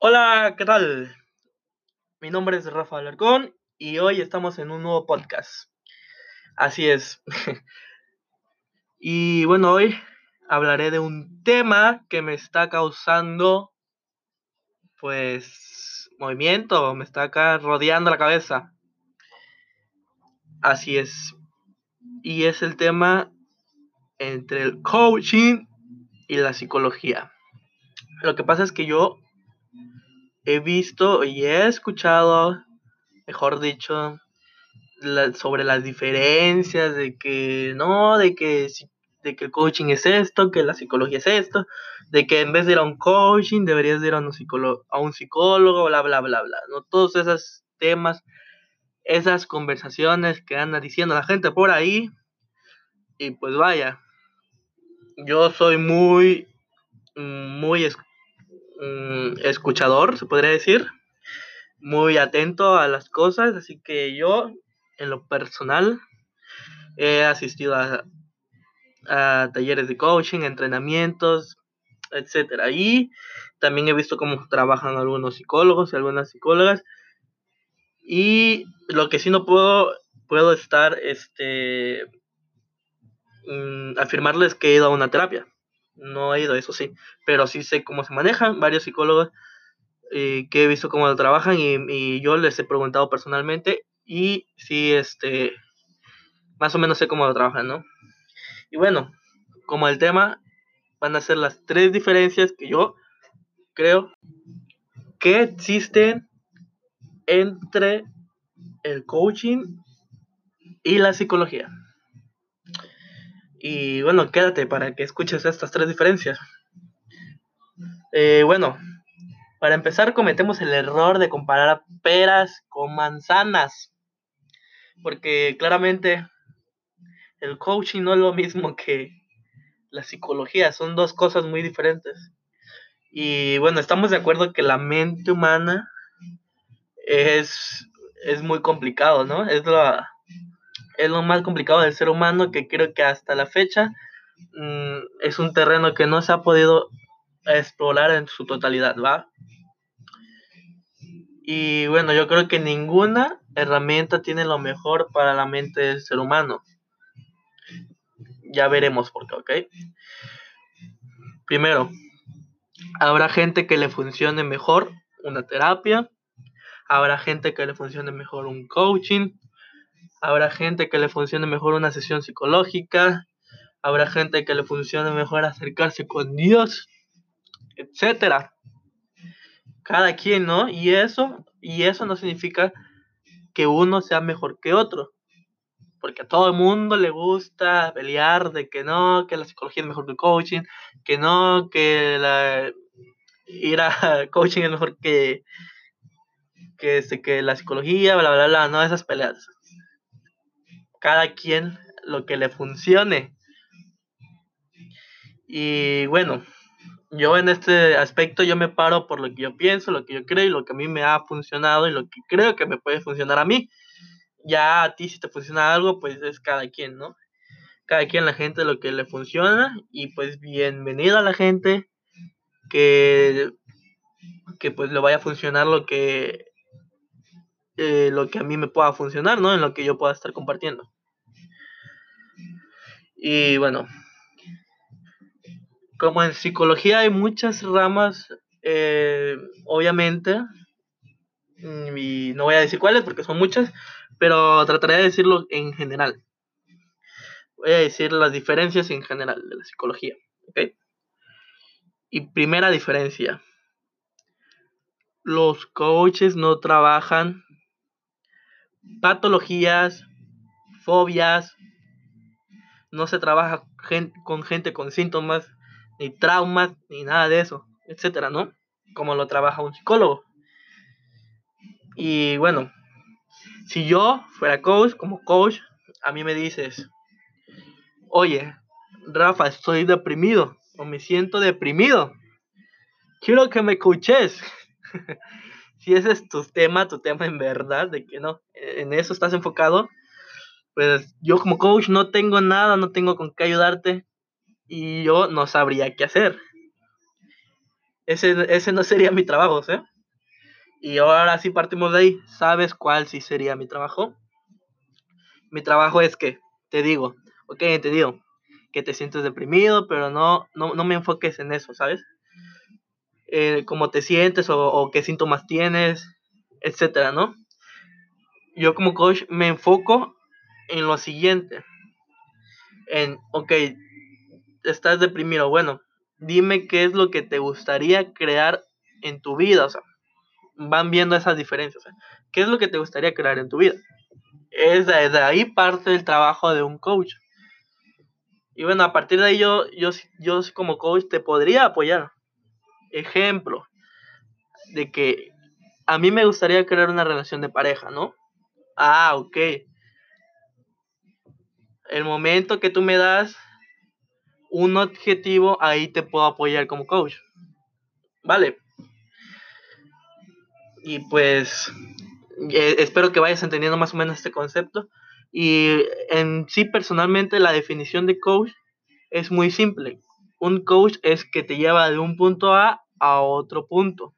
Hola, ¿qué tal? Mi nombre es Rafa Alarcón y hoy estamos en un nuevo podcast. Así es. y bueno, hoy hablaré de un tema que me está causando, pues, movimiento, me está acá rodeando la cabeza. Así es. Y es el tema entre el coaching y la psicología. Lo que pasa es que yo he visto y he escuchado, mejor dicho, sobre las diferencias de que no, de que, de que el coaching es esto, que la psicología es esto, de que en vez de ir a un coaching deberías ir a un psicólogo, a un psicólogo, bla, bla, bla, bla. ¿no? Todos esos temas, esas conversaciones que anda diciendo la gente por ahí. Y pues vaya, yo soy muy, muy mm, escuchador, se podría decir, muy atento a las cosas, así que yo, en lo personal, he asistido a, talleres de coaching, entrenamientos, etcétera. Y también he visto cómo trabajan algunos psicólogos y algunas psicólogas. Y lo que sí no puedo, puedo estar, este, Mm, afirmarles que he ido a una terapia. No he ido, eso sí, pero sí sé cómo se manejan varios psicólogos que he visto cómo trabajan y, yo les he preguntado personalmente y sí, este, más o menos sé cómo lo trabajan, ¿no? Y bueno, como el tema van a ser las tres diferencias que yo creo que existen entre el coaching y la psicología. Y bueno, quédate para que escuches estas tres diferencias. Eh, bueno, para empezar cometemos el error de comparar peras con manzanas. Porque claramente el coaching no es lo mismo que la psicología, son dos cosas muy diferentes. Y bueno, estamos de acuerdo que la mente humana es, es muy complicado, ¿no? Es la, es lo más complicado del ser humano que creo que hasta la fecha mm, es un terreno que no se ha podido explorar en su totalidad, ¿va? Y bueno, yo creo que ninguna herramienta tiene lo mejor para la mente del ser humano. Ya veremos por qué, ¿ok? Primero, habrá gente que le funcione mejor una terapia, habrá gente que le funcione mejor un coaching, habrá gente que le funcione mejor una sesión psicológica, habrá gente que le funcione mejor acercarse con Dios, etcétera. Cada quien, ¿no? Y eso, y eso no significa que uno sea mejor que otro. Porque a todo el mundo le gusta pelear de que no, que la psicología es mejor que el coaching, que no, que la, ir a coaching es mejor que, que, este, que la psicología, bla, bla, bla, no, esas peleas cada quien lo que le funcione. Y bueno, yo en este aspecto yo me paro por lo que yo pienso, lo que yo creo y lo que a mí me ha funcionado y lo que creo que me puede funcionar a mí. Ya a ti si te funciona algo, pues es cada quien, ¿no? Cada quien la gente lo que le funciona y pues bienvenido a la gente que que pues le vaya a funcionar lo que eh, lo que a mí me pueda funcionar, ¿no? En lo que yo pueda estar compartiendo. Y bueno, como en psicología hay muchas ramas, eh, obviamente, y no voy a decir cuáles porque son muchas, pero trataré de decirlo en general. Voy a decir las diferencias en general de la psicología. ¿ok? Y primera diferencia, los coaches no trabajan patologías, fobias, no se trabaja con gente con síntomas, ni traumas, ni nada de eso, etcétera, ¿no? Como lo trabaja un psicólogo. Y bueno, si yo fuera coach, como coach, a mí me dices, oye, Rafa, estoy deprimido, o me siento deprimido, quiero que me coaches. si ese es tu tema, tu tema en verdad, de que no, en eso estás enfocado, pues yo como coach no tengo nada, no tengo con qué ayudarte y yo no sabría qué hacer. ese, ese no sería mi trabajo, ¿sí? Y ahora sí partimos de ahí. ¿Sabes cuál sí sería mi trabajo? Mi trabajo es que, te digo, ok, entendido, que te sientes deprimido, pero no, no, no me enfoques en eso, ¿sabes? Eh, cómo te sientes o, qué síntomas tienes, etcétera, ¿no? Yo como coach me enfoco en lo siguiente. En, ok, estás deprimido, bueno, dime qué es lo que te gustaría crear en tu vida, o sea, van viendo esas diferencias. O ¿Qué es lo que te gustaría crear en tu vida? Es de, ahí parte el trabajo de un coach. Y bueno, a partir de ahí yo, yo, yo como coach te podría apoyar. Ejemplo, de que a mí me gustaría crear una relación de pareja, ¿no? Ah, ok. El momento que tú me das un objetivo, ahí te puedo apoyar como coach. Vale. Y pues eh, espero que vayas entendiendo más o menos este concepto. Y en sí, personalmente, la definición de coach es muy simple. Un coach es que te lleva de un punto A a otro punto.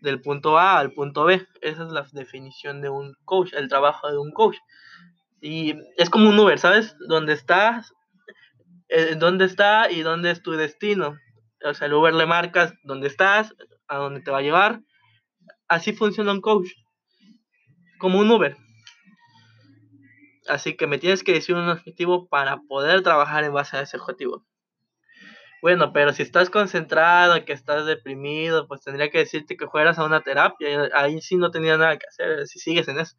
Del punto A al punto B. Esa es la definición de un coach, el trabajo de un coach. Y es como un Uber, ¿sabes? Donde estás, eh, dónde está y dónde es tu destino. O sea, el Uber le marcas dónde estás, a dónde te va a llevar. Así funciona un coach. Como un Uber. Así que me tienes que decir un objetivo para poder trabajar en base a ese objetivo. Bueno, pero si estás concentrado, que estás deprimido, pues tendría que decirte que fueras a una terapia. Ahí sí no tenía nada que hacer, si sigues en eso.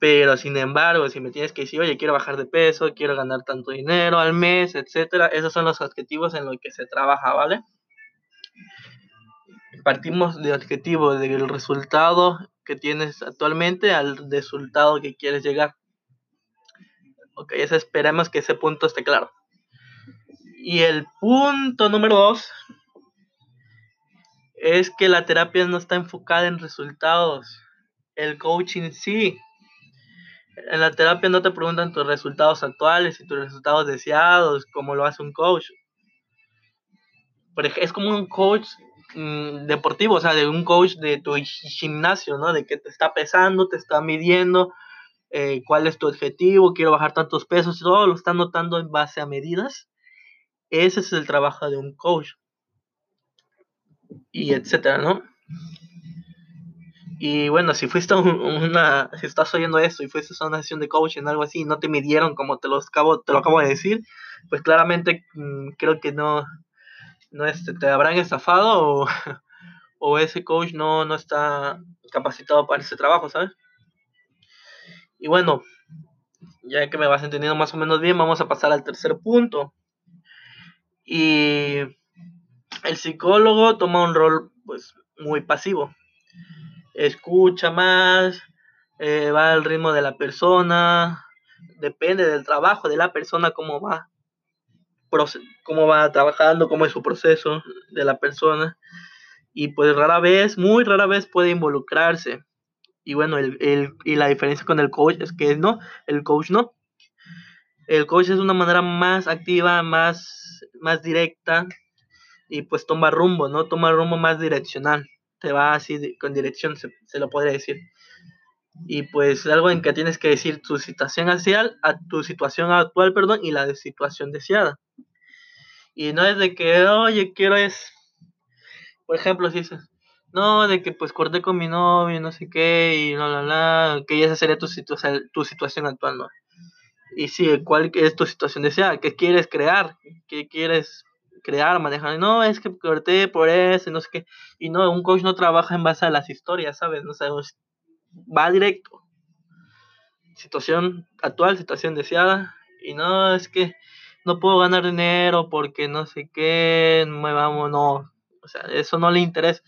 Pero sin embargo, si me tienes que decir, oye, quiero bajar de peso, quiero ganar tanto dinero al mes, etcétera, esos son los objetivos en los que se trabaja, ¿vale? Partimos de objetivo del resultado que tienes actualmente al resultado que quieres llegar. Ok, eso esperemos que ese punto esté claro. Y el punto número dos es que la terapia no está enfocada en resultados. El coaching sí. En la terapia no te preguntan tus resultados actuales y tus resultados deseados, como lo hace un coach. Es como un coach mmm, deportivo, o sea, de un coach de tu gimnasio, ¿no? De que te está pesando, te está midiendo, eh, cuál es tu objetivo, quiero bajar tantos pesos, todo lo está notando en base a medidas. Ese es el trabajo de un coach. Y etcétera, ¿no? Y bueno, si fuiste una, si estás oyendo esto y fuiste a una sesión de coaching, algo así, y no te midieron como te lo acabo, te lo acabo de decir, pues claramente mmm, creo que no, no este, te habrán estafado o, o ese coach no, no está capacitado para ese trabajo, ¿sabes? Y bueno, ya que me vas entendiendo más o menos bien, vamos a pasar al tercer punto. Y el psicólogo toma un rol pues muy pasivo escucha más, eh, va al ritmo de la persona, depende del trabajo de la persona, cómo va, cómo va trabajando, cómo es su proceso de la persona. Y pues rara vez, muy rara vez puede involucrarse. Y bueno, el, el, y la diferencia con el coach es que no, el coach no. El coach es una manera más activa, más, más directa y pues toma rumbo, ¿no? Toma rumbo más direccional te va así con dirección, se, se, lo podría decir. Y pues algo en que tienes que decir tu situación actual, a tu situación actual, perdón, y la situación deseada. Y no es de que, oye, quiero es, por ejemplo, si dices, no, de que pues corté con mi novio, no sé qué, y no, la, la, que esa sería tu, situ tu situación actual, ¿no? Y sí, ¿cuál es tu situación deseada? ¿Qué quieres crear? ¿Qué quieres crear, manejar. No, es que corté por eso, no sé qué. Y no, un coach no trabaja en base a las historias, ¿sabes? No sabes, va directo. Situación actual, situación deseada. Y no, es que no puedo ganar dinero porque no sé qué, me vamos, no. O sea, eso no le interesa.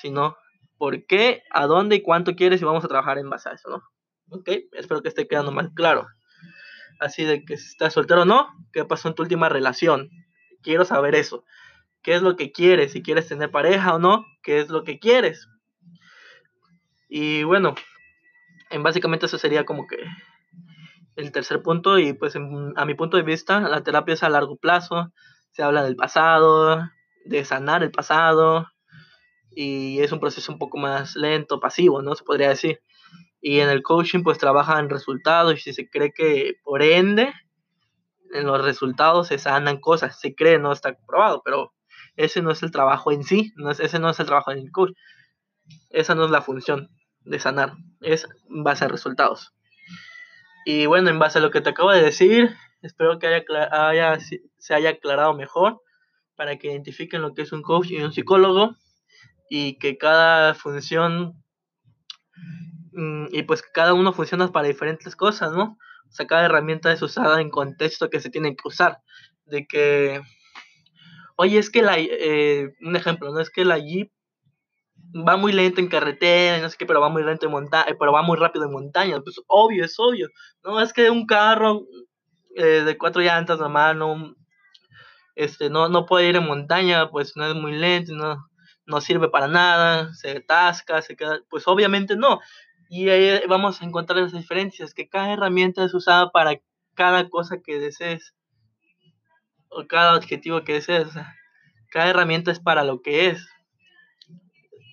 Sino, ¿por qué, a dónde y cuánto quieres y vamos a trabajar en base a eso, ¿no? Ok, espero que esté quedando más claro. Así de que si estás soltero o no, ¿qué pasó en tu última relación? quiero saber eso. ¿Qué es lo que quieres? Si quieres tener pareja o no, ¿qué es lo que quieres? Y bueno, en básicamente eso sería como que el tercer punto y pues a mi punto de vista la terapia es a largo plazo, se habla del pasado, de sanar el pasado y es un proceso un poco más lento, pasivo, ¿no? Se podría decir. Y en el coaching pues trabaja en resultados y si se cree que por ende en los resultados se sanan cosas, se cree, no está comprobado, pero ese no es el trabajo en sí, no es, ese no es el trabajo del coach. Esa no es la función de sanar, es en base a resultados. Y bueno, en base a lo que te acabo de decir, espero que haya, se haya aclarado mejor para que identifiquen lo que es un coach y un psicólogo y que cada función y pues cada uno funciona para diferentes cosas, ¿no? O sea, cada herramienta es usada en contexto que se tiene que usar. De que, oye, es que la, eh, un ejemplo, ¿no? Es que la Jeep va muy lento en carretera, no sé qué, pero va muy lento en montaña, pero va muy rápido en montaña, pues obvio, es obvio. No, es que un carro eh, de cuatro llantas nomás no, este, no, no puede ir en montaña, pues no es muy lento, no, no sirve para nada, se atasca, se queda, pues obviamente no. Y ahí vamos a encontrar las diferencias, que cada herramienta es usada para cada cosa que desees, o cada objetivo que desees. cada herramienta es para lo que es.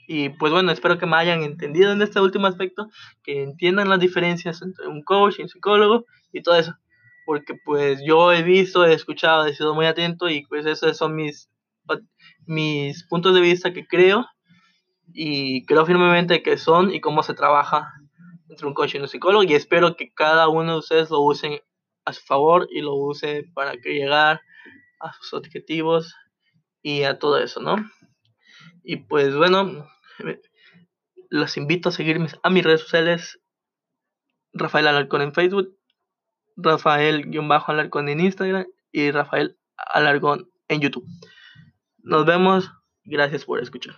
Y pues bueno, espero que me hayan entendido en este último aspecto, que entiendan las diferencias entre un coach y un psicólogo y todo eso. Porque pues yo he visto, he escuchado, he sido muy atento y pues esos son mis, mis puntos de vista que creo y creo firmemente que son y cómo se trabaja entre un coach y un psicólogo y espero que cada uno de ustedes lo usen a su favor y lo use para que llegar a sus objetivos y a todo eso, ¿no? Y pues bueno, los invito a seguirme a mis redes sociales. Rafael Alarcón en Facebook, Rafael-Alarcón en Instagram y Rafael Alarcón en YouTube. Nos vemos. Gracias por escuchar.